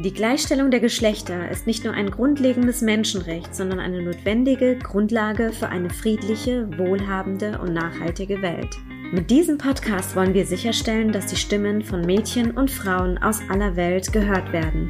Die Gleichstellung der Geschlechter ist nicht nur ein grundlegendes Menschenrecht, sondern eine notwendige Grundlage für eine friedliche, wohlhabende und nachhaltige Welt. Mit diesem Podcast wollen wir sicherstellen, dass die Stimmen von Mädchen und Frauen aus aller Welt gehört werden.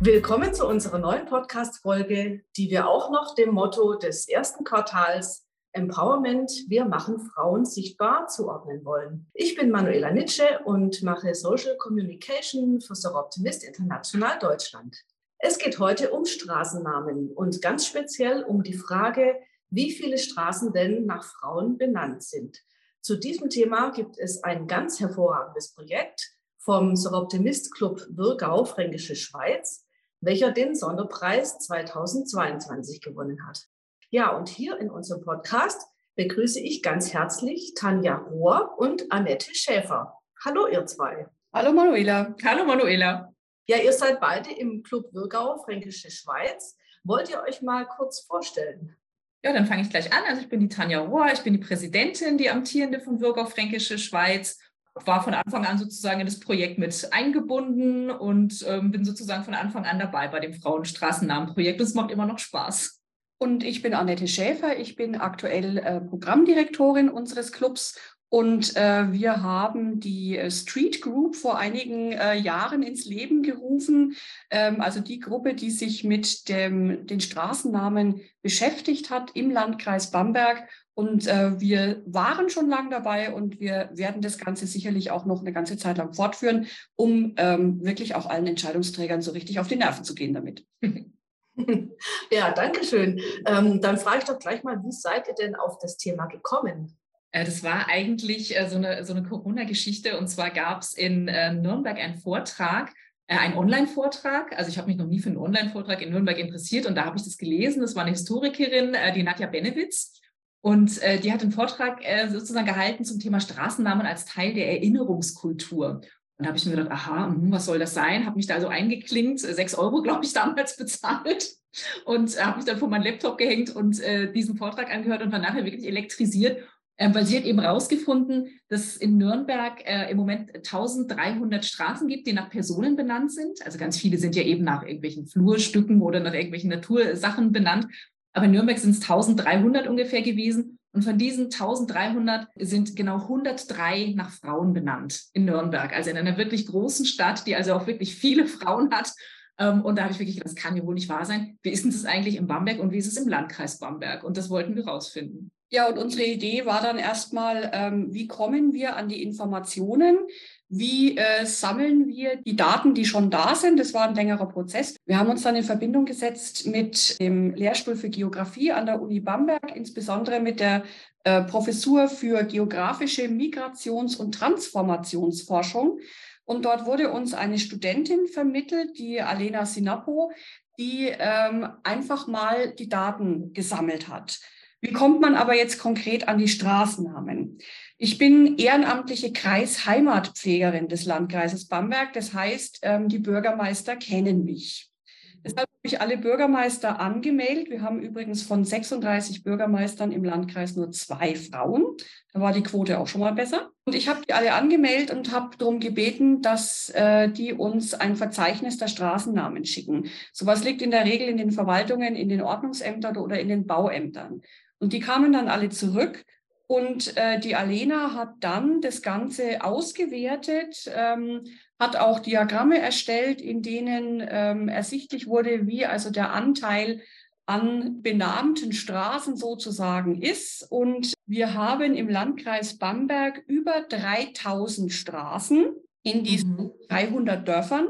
Willkommen zu unserer neuen Podcast-Folge, die wir auch noch dem Motto des ersten Quartals Empowerment, wir machen Frauen sichtbar zuordnen wollen. Ich bin Manuela Nitsche und mache Social Communication für Soroptimist International Deutschland. Es geht heute um Straßennamen und ganz speziell um die Frage, wie viele Straßen denn nach Frauen benannt sind. Zu diesem Thema gibt es ein ganz hervorragendes Projekt vom Soroptimist Club Würgau Fränkische Schweiz, welcher den Sonderpreis 2022 gewonnen hat. Ja, und hier in unserem Podcast begrüße ich ganz herzlich Tanja Rohr und Annette Schäfer. Hallo, ihr zwei. Hallo, Manuela. Hallo, Manuela. Ja, ihr seid beide im Club Würgau, Fränkische Schweiz. Wollt ihr euch mal kurz vorstellen? Ja, dann fange ich gleich an. Also ich bin die Tanja Rohr, ich bin die Präsidentin, die amtierende von Würgau, Fränkische Schweiz war von Anfang an sozusagen in das Projekt mit eingebunden und ähm, bin sozusagen von Anfang an dabei bei dem Frauenstraßennamenprojekt. Es macht immer noch Spaß. Und ich bin Annette Schäfer. Ich bin aktuell äh, Programmdirektorin unseres Clubs. Und äh, wir haben die äh, Street Group vor einigen äh, Jahren ins Leben gerufen. Ähm, also die Gruppe, die sich mit dem, den Straßennamen beschäftigt hat im Landkreis Bamberg. Und äh, wir waren schon lange dabei und wir werden das Ganze sicherlich auch noch eine ganze Zeit lang fortführen, um ähm, wirklich auch allen Entscheidungsträgern so richtig auf die Nerven zu gehen damit. Ja, danke schön. Ähm, dann frage ich doch gleich mal, wie seid ihr denn auf das Thema gekommen? Äh, das war eigentlich äh, so eine, so eine Corona-Geschichte. Und zwar gab es in äh, Nürnberg einen Vortrag, einen Online-Vortrag. Also ich habe mich noch nie für einen Online-Vortrag in Nürnberg interessiert und da habe ich das gelesen. Das war eine Historikerin, die Nadja Benewitz. Und die hat einen Vortrag sozusagen gehalten zum Thema Straßennamen als Teil der Erinnerungskultur. Und da habe ich mir gedacht, aha, hm, was soll das sein? Habe mich da so eingeklinkt, sechs Euro, glaube ich, damals bezahlt und äh, habe mich dann vor meinen Laptop gehängt und äh, diesen Vortrag angehört und war nachher wirklich elektrisiert, äh, weil sie hat eben rausgefunden, dass es in Nürnberg äh, im Moment 1300 Straßen gibt, die nach Personen benannt sind. Also ganz viele sind ja eben nach irgendwelchen Flurstücken oder nach irgendwelchen Natursachen benannt. Aber in Nürnberg sind es 1300 ungefähr gewesen. Und von diesen 1300 sind genau 103 nach Frauen benannt in Nürnberg, also in einer wirklich großen Stadt, die also auch wirklich viele Frauen hat. Ähm, und da habe ich wirklich gedacht, das kann ja wohl nicht wahr sein. Wie ist denn das eigentlich in Bamberg und wie ist es im Landkreis Bamberg? Und das wollten wir rausfinden. Ja, und unsere Idee war dann erstmal, ähm, wie kommen wir an die Informationen? Wie äh, sammeln wir die Daten, die schon da sind? Das war ein längerer Prozess. Wir haben uns dann in Verbindung gesetzt mit dem Lehrstuhl für Geografie an der Uni Bamberg, insbesondere mit der äh, Professur für geografische Migrations- und Transformationsforschung. Und dort wurde uns eine Studentin vermittelt, die Alena Sinapo, die ähm, einfach mal die Daten gesammelt hat. Wie kommt man aber jetzt konkret an die Straßennamen? Ich bin ehrenamtliche Kreisheimatpflegerin des Landkreises Bamberg. Das heißt, ähm, die Bürgermeister kennen mich. Deshalb habe ich alle Bürgermeister angemeldet. Wir haben übrigens von 36 Bürgermeistern im Landkreis nur zwei Frauen. Da war die Quote auch schon mal besser. Und ich habe die alle angemeldet und habe darum gebeten, dass äh, die uns ein Verzeichnis der Straßennamen schicken. Sowas liegt in der Regel in den Verwaltungen, in den Ordnungsämtern oder in den Bauämtern. Und die kamen dann alle zurück und äh, die Alena hat dann das Ganze ausgewertet, ähm, hat auch Diagramme erstellt, in denen ähm, ersichtlich wurde, wie also der Anteil an benannten Straßen sozusagen ist. Und wir haben im Landkreis Bamberg über 3000 Straßen in diesen mhm. 300 Dörfern.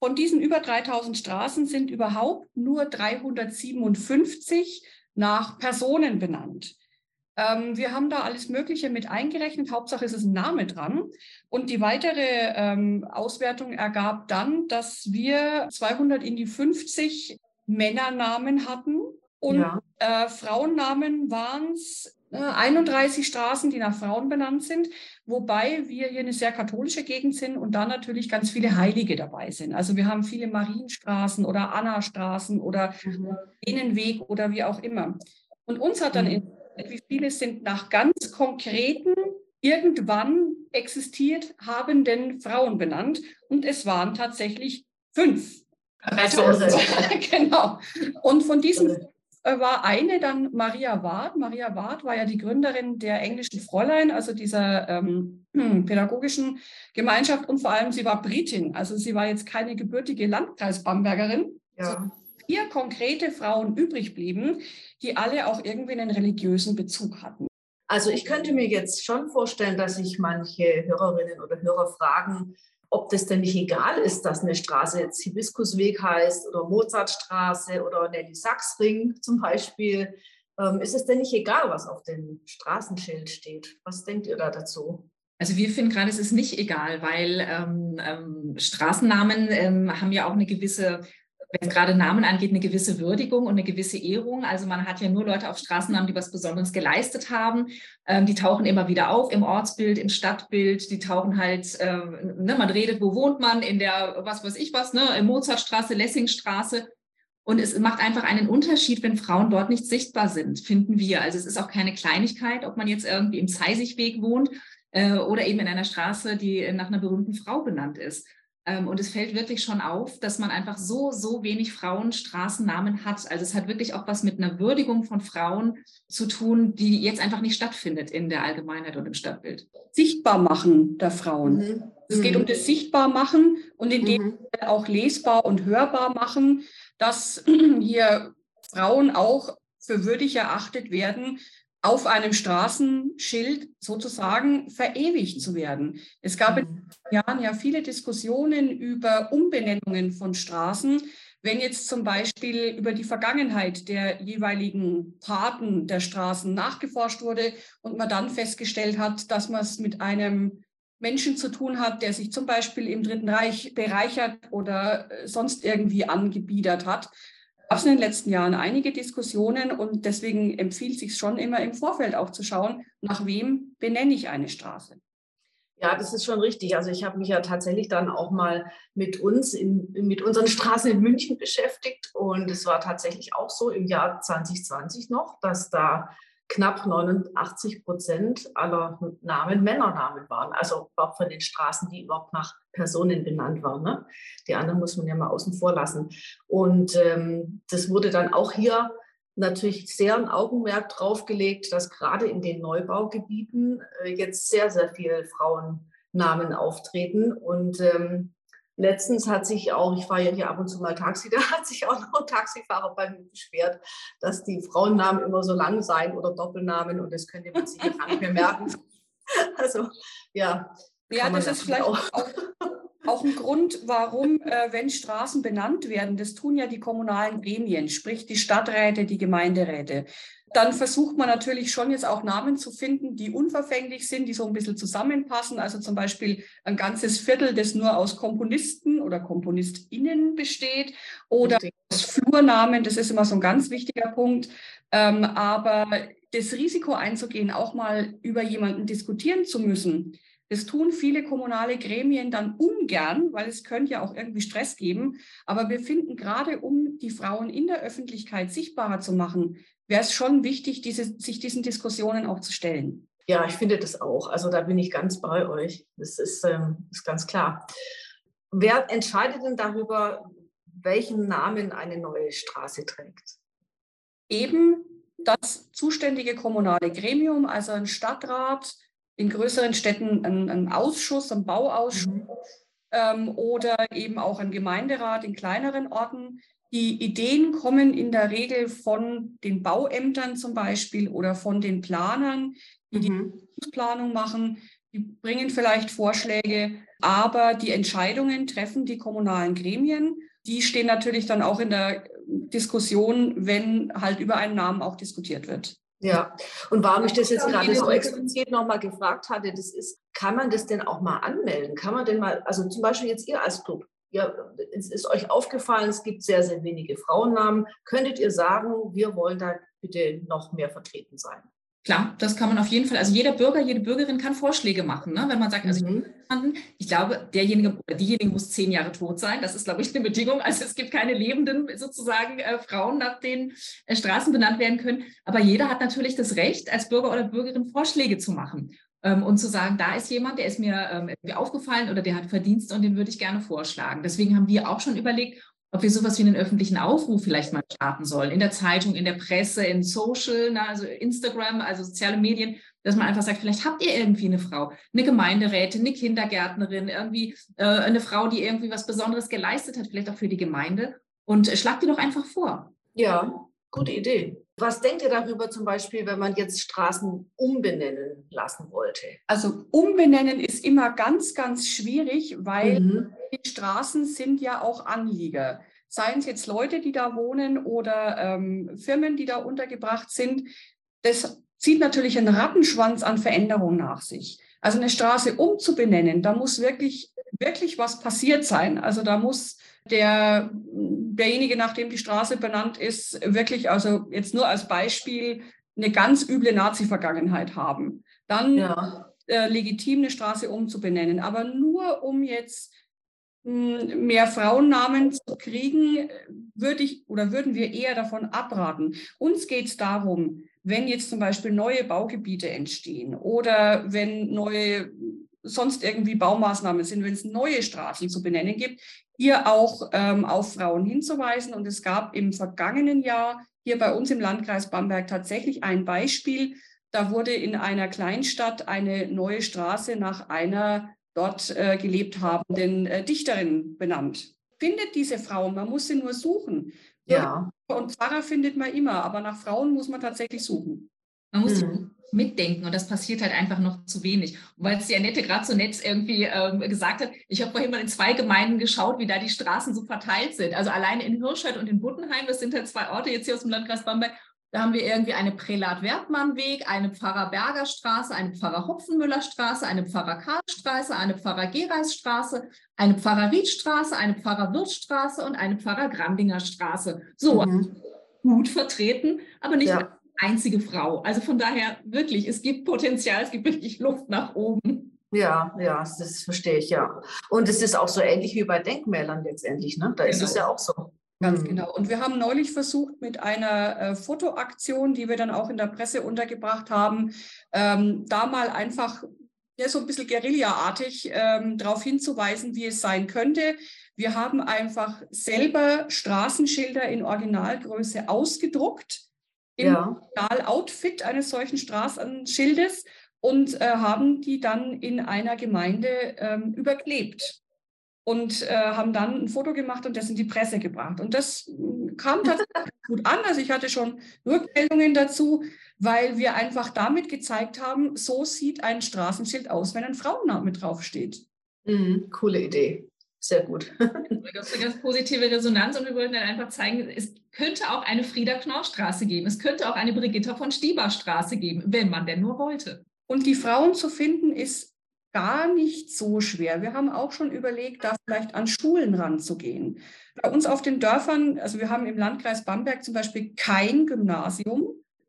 Von diesen über 3000 Straßen sind überhaupt nur 357 nach Personen benannt. Ähm, wir haben da alles Mögliche mit eingerechnet. Hauptsache ist es ein Name dran. Und die weitere ähm, Auswertung ergab dann, dass wir 200 in die 50 Männernamen hatten und ja. äh, Frauennamen waren es 31 Straßen, die nach Frauen benannt sind, wobei wir hier eine sehr katholische Gegend sind und da natürlich ganz viele Heilige dabei sind. Also wir haben viele Marienstraßen oder Anna-Straßen oder mhm. Innenweg oder wie auch immer. Und uns hat dann mhm. wie viele sind nach ganz konkreten, irgendwann existiert habenden Frauen benannt und es waren tatsächlich fünf. Also, genau. Und von diesen äh, war eine dann Maria Ward. Maria Ward war ja die Gründerin der englischen Fräulein, also dieser ähm, pädagogischen Gemeinschaft und vor allem sie war Britin. Also sie war jetzt keine gebürtige Landkreis-Bambergerin. Ja. vier konkrete Frauen übrig blieben, die alle auch irgendwie einen religiösen Bezug hatten. Also ich könnte mir jetzt schon vorstellen, dass sich manche Hörerinnen oder Hörer fragen, ob das denn nicht egal ist, dass eine Straße jetzt Hibiskusweg heißt oder Mozartstraße oder Nelly Sachsring zum Beispiel. Ähm, ist es denn nicht egal, was auf dem Straßenschild steht? Was denkt ihr da dazu? Also wir finden gerade, es ist nicht egal, weil ähm, ähm, Straßennamen ähm, haben ja auch eine gewisse wenn es gerade Namen angeht, eine gewisse Würdigung und eine gewisse Ehrung. Also man hat ja nur Leute auf Straßennamen, die was Besonderes geleistet haben. Ähm, die tauchen immer wieder auf im Ortsbild, im Stadtbild. Die tauchen halt, äh, ne, man redet, wo wohnt man, in der, was weiß ich was, ne, Mozartstraße, Lessingstraße. Und es macht einfach einen Unterschied, wenn Frauen dort nicht sichtbar sind, finden wir. Also es ist auch keine Kleinigkeit, ob man jetzt irgendwie im Zeisigweg wohnt äh, oder eben in einer Straße, die nach einer berühmten Frau benannt ist. Ähm, und es fällt wirklich schon auf, dass man einfach so, so wenig Frauen Straßennamen hat. Also es hat wirklich auch was mit einer Würdigung von Frauen zu tun, die jetzt einfach nicht stattfindet in der Allgemeinheit und im Stadtbild. Sichtbar machen der Frauen. Mhm. Es geht um mhm. das Sichtbarmachen und in dem mhm. auch lesbar und hörbar machen, dass hier Frauen auch für würdig erachtet werden, auf einem Straßenschild sozusagen verewigt zu werden. Es gab in den mhm. Jahren ja viele Diskussionen über Umbenennungen von Straßen. Wenn jetzt zum Beispiel über die Vergangenheit der jeweiligen Paten der Straßen nachgeforscht wurde und man dann festgestellt hat, dass man es mit einem Menschen zu tun hat, der sich zum Beispiel im Dritten Reich bereichert oder äh, sonst irgendwie angebiedert hat, gab es in den letzten Jahren einige Diskussionen und deswegen empfiehlt sich schon immer im Vorfeld auch zu schauen, nach wem benenne ich eine Straße. Ja, das ist schon richtig. Also ich habe mich ja tatsächlich dann auch mal mit uns, in, mit unseren Straßen in München beschäftigt. Und es war tatsächlich auch so im Jahr 2020 noch, dass da knapp 89 Prozent aller Namen Männernamen waren. Also überhaupt von den Straßen, die überhaupt nach Personen benannt waren. Ne? Die anderen muss man ja mal außen vor lassen. Und ähm, das wurde dann auch hier natürlich sehr ein Augenmerk drauf gelegt, dass gerade in den Neubaugebieten äh, jetzt sehr, sehr viele Frauennamen auftreten. Und ähm, Letztens hat sich auch, ich fahre ja hier ab und zu mal Taxi, da hat sich auch noch ein Taxifahrer bei mir beschwert, dass die Frauennamen immer so lang seien oder Doppelnamen und das könnte man sich gar nicht mehr merken. Also ja. Ja, das ist vielleicht auch, auch, auch, ein Grund, warum, äh, wenn Straßen benannt werden, das tun ja die kommunalen Gremien, sprich die Stadträte, die Gemeinderäte dann versucht man natürlich schon jetzt auch Namen zu finden, die unverfänglich sind, die so ein bisschen zusammenpassen. Also zum Beispiel ein ganzes Viertel, das nur aus Komponisten oder KomponistInnen besteht oder aus Flurnamen, das ist immer so ein ganz wichtiger Punkt. Ähm, aber das Risiko einzugehen, auch mal über jemanden diskutieren zu müssen, das tun viele kommunale Gremien dann ungern, weil es könnte ja auch irgendwie Stress geben. Aber wir finden gerade, um die Frauen in der Öffentlichkeit sichtbarer zu machen, wäre es schon wichtig, diese, sich diesen Diskussionen auch zu stellen. Ja, ich finde das auch. Also da bin ich ganz bei euch. Das ist, ähm, ist ganz klar. Wer entscheidet denn darüber, welchen Namen eine neue Straße trägt? Eben das zuständige kommunale Gremium, also ein Stadtrat, in größeren Städten ein, ein Ausschuss, ein Bauausschuss mhm. ähm, oder eben auch ein Gemeinderat in kleineren Orten. Die Ideen kommen in der Regel von den Bauämtern zum Beispiel oder von den Planern, die mhm. die Planung machen. Die bringen vielleicht Vorschläge, aber die Entscheidungen treffen die kommunalen Gremien. Die stehen natürlich dann auch in der Diskussion, wenn halt über einen Namen auch diskutiert wird. Ja, und warum ich das jetzt gerade so explizit nochmal gefragt hatte, das ist, kann man das denn auch mal anmelden? Kann man denn mal, also zum Beispiel jetzt ihr als Club, ja, es ist euch aufgefallen, es gibt sehr, sehr wenige Frauennamen. Könntet ihr sagen, wir wollen da bitte noch mehr vertreten sein? Klar, das kann man auf jeden Fall. Also jeder Bürger, jede Bürgerin kann Vorschläge machen. Ne? Wenn man sagt, also mhm. ich, ich, glaube, derjenige oder diejenige muss zehn Jahre tot sein. Das ist, glaube ich, eine Bedingung. Also es gibt keine lebenden sozusagen äh, Frauen, nach denen äh, Straßen benannt werden können. Aber jeder hat natürlich das Recht, als Bürger oder Bürgerin Vorschläge zu machen ähm, und zu sagen, da ist jemand, der ist mir ähm, aufgefallen oder der hat Verdienst und den würde ich gerne vorschlagen. Deswegen haben wir auch schon überlegt, ob wir sowas wie einen öffentlichen Aufruf vielleicht mal starten sollen, in der Zeitung, in der Presse, in Social, also Instagram, also soziale Medien, dass man einfach sagt, vielleicht habt ihr irgendwie eine Frau, eine Gemeinderätin, eine Kindergärtnerin, irgendwie äh, eine Frau, die irgendwie was Besonderes geleistet hat, vielleicht auch für die Gemeinde und äh, schlagt die doch einfach vor. Ja, gute Idee. Was denkt ihr darüber zum Beispiel, wenn man jetzt Straßen umbenennen lassen wollte? Also umbenennen ist immer ganz, ganz schwierig, weil mhm. die Straßen sind ja auch Anlieger. Seien es jetzt Leute, die da wohnen oder ähm, Firmen, die da untergebracht sind. Das zieht natürlich einen Rattenschwanz an Veränderungen nach sich. Also eine Straße umzubenennen, da muss wirklich, wirklich was passiert sein. Also da muss der, derjenige, nach dem die Straße benannt ist, wirklich, also jetzt nur als Beispiel, eine ganz üble Nazi-Vergangenheit haben. Dann ja. äh, legitim eine Straße umzubenennen. Aber nur um jetzt mh, hm, mehr Frauennamen zu kriegen, würde ich oder würden wir eher davon abraten. Uns geht es darum, wenn jetzt zum Beispiel neue Baugebiete entstehen oder wenn neue sonst irgendwie Baumaßnahmen sind, wenn es neue Straßen zu benennen gibt, hier auch ähm, auf Frauen hinzuweisen. Und es gab im vergangenen Jahr hier bei uns im Landkreis Bamberg tatsächlich ein Beispiel. Da wurde in einer Kleinstadt eine neue Straße nach einer dort äh, gelebt habenden äh, Dichterin benannt. Findet diese Frau, man muss sie nur suchen. Ja. Und Pfarrer findet man immer, aber nach Frauen muss man tatsächlich suchen. Man muss mhm mitdenken und das passiert halt einfach noch zu wenig. Und weil es die Annette gerade so nett irgendwie ähm, gesagt hat, ich habe vorhin mal in zwei Gemeinden geschaut, wie da die Straßen so verteilt sind. Also alleine in Hirscheid und in Buttenheim, das sind halt zwei Orte jetzt hier aus dem Landkreis Bamberg, da haben wir irgendwie eine Prälat-Wertmann-Weg, eine Pfarrer-Berger Straße, eine Pfarrer-Hopfenmüller-Straße, eine Pfarrer-Karl-Straße, eine Pfarrer-Gereis-Straße, eine Pfarrer-Ried-Straße, eine Pfarrer-Wirth-Straße und eine Pfarrer-Grandinger Straße. So, mhm. gut vertreten, aber nicht ja einzige Frau. Also von daher wirklich, es gibt Potenzial, es gibt wirklich Luft nach oben. Ja, ja, das verstehe ich, ja. Und es ist auch so ähnlich wie bei Denkmälern letztendlich, ne? Da genau. ist es genau. ja auch so. Ganz mhm. genau. Und wir haben neulich versucht, mit einer äh, Fotoaktion, die wir dann auch in der Presse untergebracht haben, ähm, da mal einfach ja, so ein bisschen guerillaartig ähm, darauf hinzuweisen, wie es sein könnte. Wir haben einfach selber Straßenschilder in Originalgröße ausgedruckt im ja. Outfit eines solchen Straßenschildes und äh, haben die dann in einer Gemeinde ähm, überklebt und äh, haben dann ein Foto gemacht und das in die Presse gebracht. Und das hm, kam tatsächlich gut an. Also ich hatte schon Rückmeldungen dazu, weil wir einfach damit gezeigt haben, so sieht ein Straßenschild aus, wenn ein Frauenname draufsteht. Mhm, coole Idee. Sehr gut. Da gab es eine ganz positive Resonanz und wir wollten dann einfach zeigen, es könnte auch eine Frieda Knorr Straße geben, es könnte auch eine Brigitta von Stieber Straße geben, wenn man denn nur wollte. Und die Frauen zu finden ist gar nicht so schwer. Wir haben auch schon überlegt, da vielleicht an Schulen ranzugehen. Bei uns auf den Dörfern, also wir haben im Landkreis Bamberg zum Beispiel kein Gymnasium.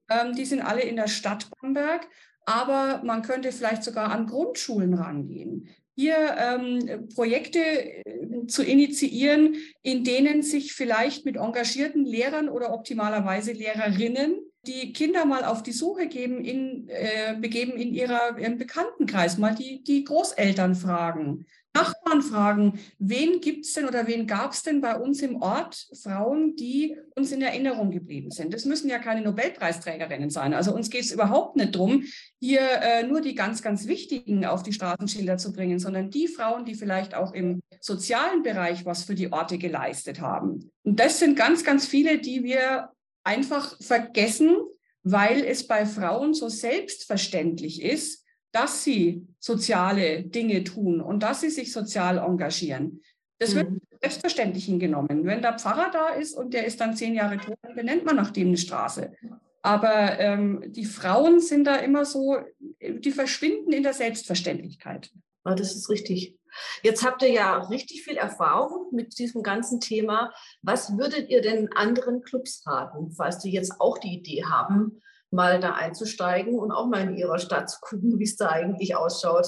Ähm, die sind alle in der Stadt Bamberg. Aber man könnte vielleicht sogar an Grundschulen rangehen hier ähm, Projekte äh, zu initiieren, in denen sich vielleicht mit engagierten Lehrern oder optimalerweise Lehrerinnen die Kinder mal auf die Suche geben in, äh, begeben in ihrer, ihrem Bekanntenkreis, mal die, die Großeltern fragen. Nachbarn fragen, wen gibt es denn oder wen gab es denn bei uns im Ort Frauen, die uns in Erinnerung geblieben sind? Das müssen ja keine Nobelpreisträgerinnen sein. Also uns geht es überhaupt nicht darum, hier äh, nur die ganz, ganz wichtigen auf die Straßenschilder zu bringen, sondern die Frauen, die vielleicht auch im sozialen Bereich was für die Orte geleistet haben. Und das sind ganz, ganz viele, die wir einfach vergessen, weil es bei Frauen so selbstverständlich ist, dass sie soziale Dinge tun und dass sie sich sozial engagieren. Das wird mhm. selbstverständlich hingenommen. Wenn der Pfarrer da ist und der ist dann zehn Jahre tot, dann benennt man nach dem eine Straße. Aber ähm, die Frauen sind da immer so, die verschwinden in der Selbstverständlichkeit. Ja, das ist richtig. Jetzt habt ihr ja richtig viel Erfahrung mit diesem ganzen Thema. Was würdet ihr denn anderen Clubs raten, falls die jetzt auch die Idee haben, mal da einzusteigen und auch mal in ihrer Stadt zu gucken, wie es da eigentlich ausschaut?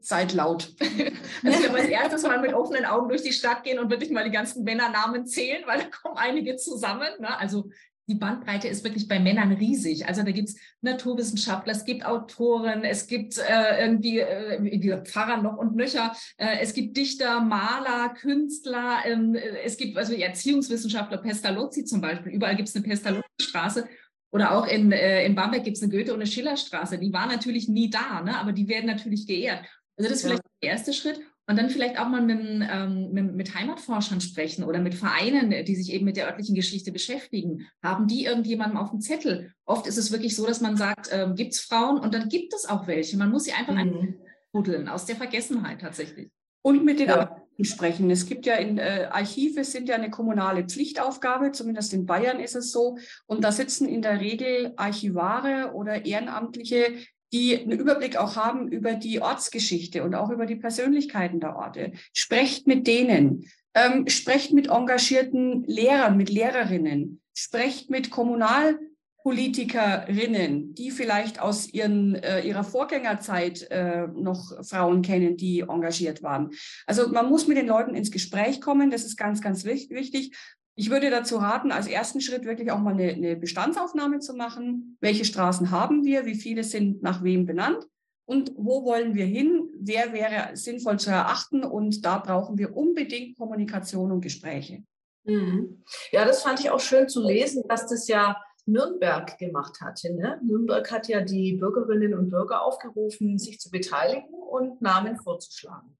Seid laut. Also ich als erstes mal mit offenen Augen durch die Stadt gehen und wirklich mal die ganzen Männernamen zählen, weil da kommen einige zusammen. Ne? Also die Bandbreite ist wirklich bei Männern riesig. Also da gibt es Naturwissenschaftler, es gibt Autoren, es gibt äh, irgendwie äh, Pfarrer noch und nöcher, äh, es gibt Dichter, Maler, Künstler, ähm, es gibt also Erziehungswissenschaftler, Pestalozzi zum Beispiel. Überall gibt es eine Pestalozzi-Straße. Oder auch in, äh, in Bamberg gibt es eine Goethe- und eine Schillerstraße. Die war natürlich nie da, ne? aber die werden natürlich geehrt. Also das ist vielleicht der erste Schritt. Und dann vielleicht auch mal mit, ähm, mit, mit, Heimatforschern sprechen oder mit Vereinen, die sich eben mit der örtlichen Geschichte beschäftigen. Haben die irgendjemanden auf dem Zettel? Oft ist es wirklich so, dass man sagt, ähm, gibt es Frauen? Und dann gibt es auch welche. Man muss sie einfach mhm. buddeln aus der Vergessenheit tatsächlich. Und mit den ja. Sprechen. Es gibt ja in äh, Archive sind ja eine kommunale Pflichtaufgabe, zumindest in Bayern ist es so. Und da sitzen in der Regel Archivare oder Ehrenamtliche, die einen Überblick auch haben über die Ortsgeschichte und auch über die Persönlichkeiten der Orte. Sprecht mit denen, ähm, sprecht mit engagierten Lehrern, mit Lehrerinnen, sprecht mit Kommunalpolitikerinnen, die vielleicht aus ihren, äh, ihrer Vorgängerzeit äh, noch Frauen kennen, die engagiert waren. Also man muss mit den Leuten ins Gespräch kommen, das ist ganz, ganz wichtig. Ich würde dazu raten, als ersten Schritt wirklich auch mal eine, eine, Bestandsaufnahme zu machen. Welche Straßen haben wir? Wie viele sind nach wem benannt? Und wo wollen wir hin? Wer wäre sinnvoll zu erachten? Und da brauchen wir unbedingt Kommunikation und Gespräche. Mhm. Ja, das fand ich auch schön zu lesen, dass das ja Nürnberg gemacht hatte. Ne? Nürnberg hat ja die Bürgerinnen und Bürger aufgerufen, sich zu beteiligen und Namen vorzuschlagen.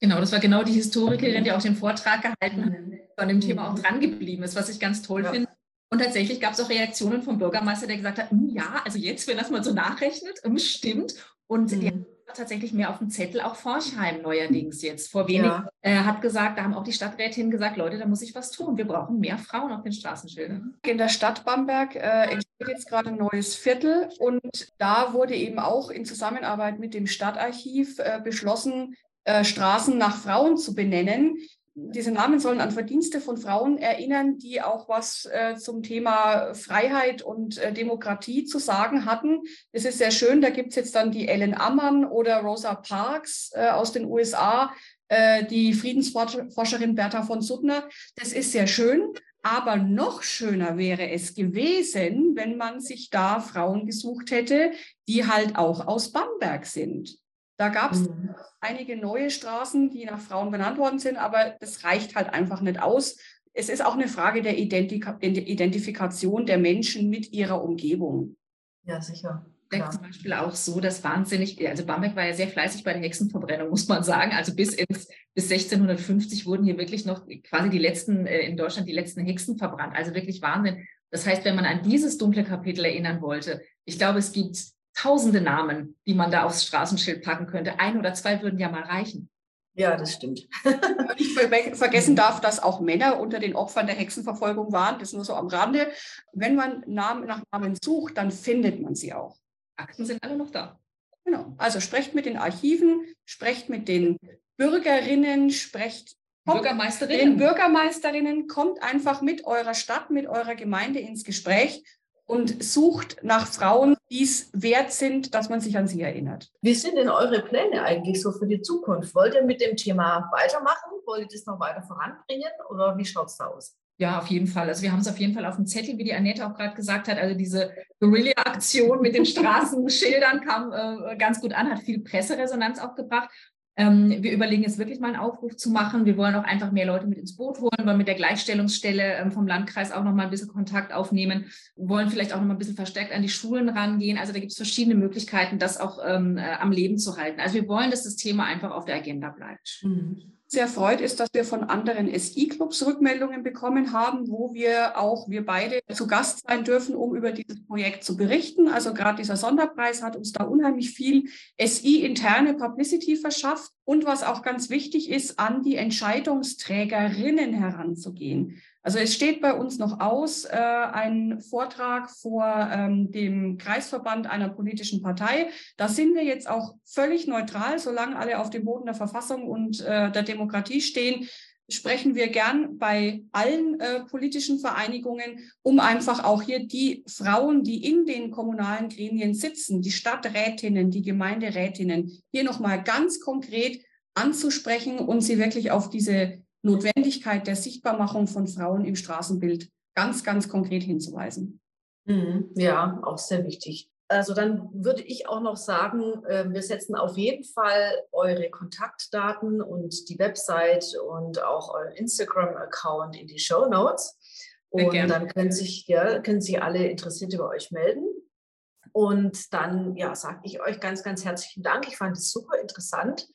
Genau, das war genau die Historikerin, die auch den Vortrag gehalten hat, an dem Thema auch dran geblieben ist, was ich ganz toll ja. finde. Und tatsächlich gab es auch Reaktionen vom Bürgermeister, der gesagt hat, hm, ja, also jetzt, wenn das mal so nachrechnet, hm, stimmt. Und mhm. Tatsächlich mehr auf dem Zettel, auch Forchheim neuerdings jetzt. Vor wenig ja. äh, hat gesagt, da haben auch die Stadträtin gesagt, Leute, da muss ich was tun. Wir brauchen mehr Frauen auf den Straßenschildern. In der Stadt Bamberg äh, entsteht jetzt gerade ein neues Viertel und da wurde eben auch in Zusammenarbeit mit dem Stadtarchiv äh, beschlossen, äh, Straßen nach Frauen zu benennen. Diese Namen sollen an Verdienste von Frauen erinnern, die auch was äh, zum Thema Freiheit und äh, Demokratie zu sagen hatten. Es ist sehr schön, da gibt es jetzt dann die Ellen Ammann oder Rosa Parks äh, aus den USA, äh, die Friedensforscherin Bertha von Suttner. Das ist sehr schön. Aber noch schöner wäre es gewesen, wenn man sich da Frauen gesucht hätte, die halt auch aus Bamberg sind. Da gab es mhm. einige neue Straßen, die nach Frauen benannt worden sind, aber das reicht halt einfach nicht aus. Es ist auch eine Frage der Identifikation der Menschen mit ihrer Umgebung. Ja, sicher. Ja. Zum Beispiel auch so, dass wahnsinnig, also Bamberg war ja sehr fleißig bei der Hexenverbrennung, muss man sagen. Also bis ins, bis 1650 wurden hier wirklich noch quasi die letzten, äh, in Deutschland die letzten Hexen verbrannt. Also wirklich Wahnsinn. Das heißt, wenn man an dieses dunkle Kapitel erinnern wollte, ich glaube, es gibt tausende Namen, die man da aufs Straßenschild packen könnte. Ein oder zwei würden ja mal reichen. Ja, das stimmt. ich vergessen darf, dass auch Männer unter den Opfern der Hexenverfolgung waren. Das nur so am Rande. Wenn man Namen, nach Namen sucht, dann findet man sie auch. Akten sind alle noch da. Genau. Also sprecht mit den Archiven, sprecht mit den Bürgerinnen, sprecht Bürgermeisterinnen. Den Bürgermeisterinnen kommt einfach mit eurer Stadt, mit eurer Gemeinde ins Gespräch und sucht nach Frauen, die es wert sind, dass man sich an sie erinnert. Wie sind denn eure Pläne eigentlich so für die Zukunft? Wollt ihr mit dem Thema weitermachen? Wollt ihr das noch weiter voranbringen oder wie schaut es da aus? Ja, auf jeden Fall. Also wir haben es auf jeden Fall auf dem Zettel, wie die Annette auch gerade gesagt hat. Also diese Guerilla-Aktion mit den Straßenschildern kam äh, ganz gut an, hat viel Presseresonanz auch gebracht. Ähm, wir überlegen jetzt wirklich mal einen Aufruf zu machen. Wir wollen auch einfach mehr Leute mit ins Boot holen, wollen mit der Gleichstellungsstelle ähm, vom Landkreis auch noch mal ein bisschen Kontakt aufnehmen, wollen vielleicht auch noch mal ein bisschen verstärkt an die Schulen rangehen. Also da gibt es verschiedene Möglichkeiten, das auch ähm, äh, am Leben zu halten. Also wir wollen, dass das Thema einfach auf der Agenda bleibt. Mhm sehr freut, ist, dass wir von anderen SI-Clubs Rückmeldungen bekommen haben, wo wir auch, wir beide zu Gast sein dürfen, um über dieses Projekt zu berichten. Also gerade dieser Sonderpreis hat uns da unheimlich viel SI-interne Publicity verschafft und was auch ganz wichtig ist, an die Entscheidungsträgerinnen heranzugehen. Also es steht bei uns noch aus, äh, ein Vortrag vor ähm, dem Kreisverband einer politischen Partei. Da sind wir jetzt auch völlig neutral, solange alle auf dem Boden der Verfassung und äh, der Demokratie stehen sprechen wir gern bei allen äh, politischen Vereinigungen, um einfach auch hier die Frauen, die in den kommunalen Gremien sitzen, die Stadträtinnen, die Gemeinderätinnen, hier nochmal ganz konkret anzusprechen und sie wirklich auf diese Notwendigkeit der Sichtbarmachung von Frauen im Straßenbild ganz, ganz konkret hinzuweisen. Mhm. Ja, auch sehr wichtig. Also dann würde ich auch noch sagen, ähm, wir setzen auf jeden Fall eure Kontaktdaten und die Website und auch euren Instagram-Account in die Show Notes. Und dann können sich, ja, können sich alle Interessierte bei euch melden. Und dann ja, sage ich euch ganz, ganz herzlichen Dank. Ich fand es super interessant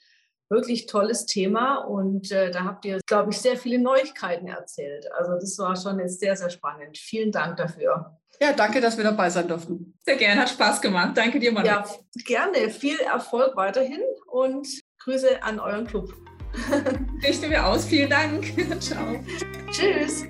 wirklich tolles Thema und äh, da habt ihr, glaube ich, sehr viele Neuigkeiten erzählt. Also das war schon jetzt sehr, sehr spannend. Vielen Dank dafür. Ja, danke, dass wir dabei sein durften. Sehr gerne, hat Spaß gemacht. Danke dir, Mann. Ja, gerne. Viel Erfolg weiterhin und Grüße an euren Club. Richten wir aus. Vielen Dank. Ciao. Tschüss.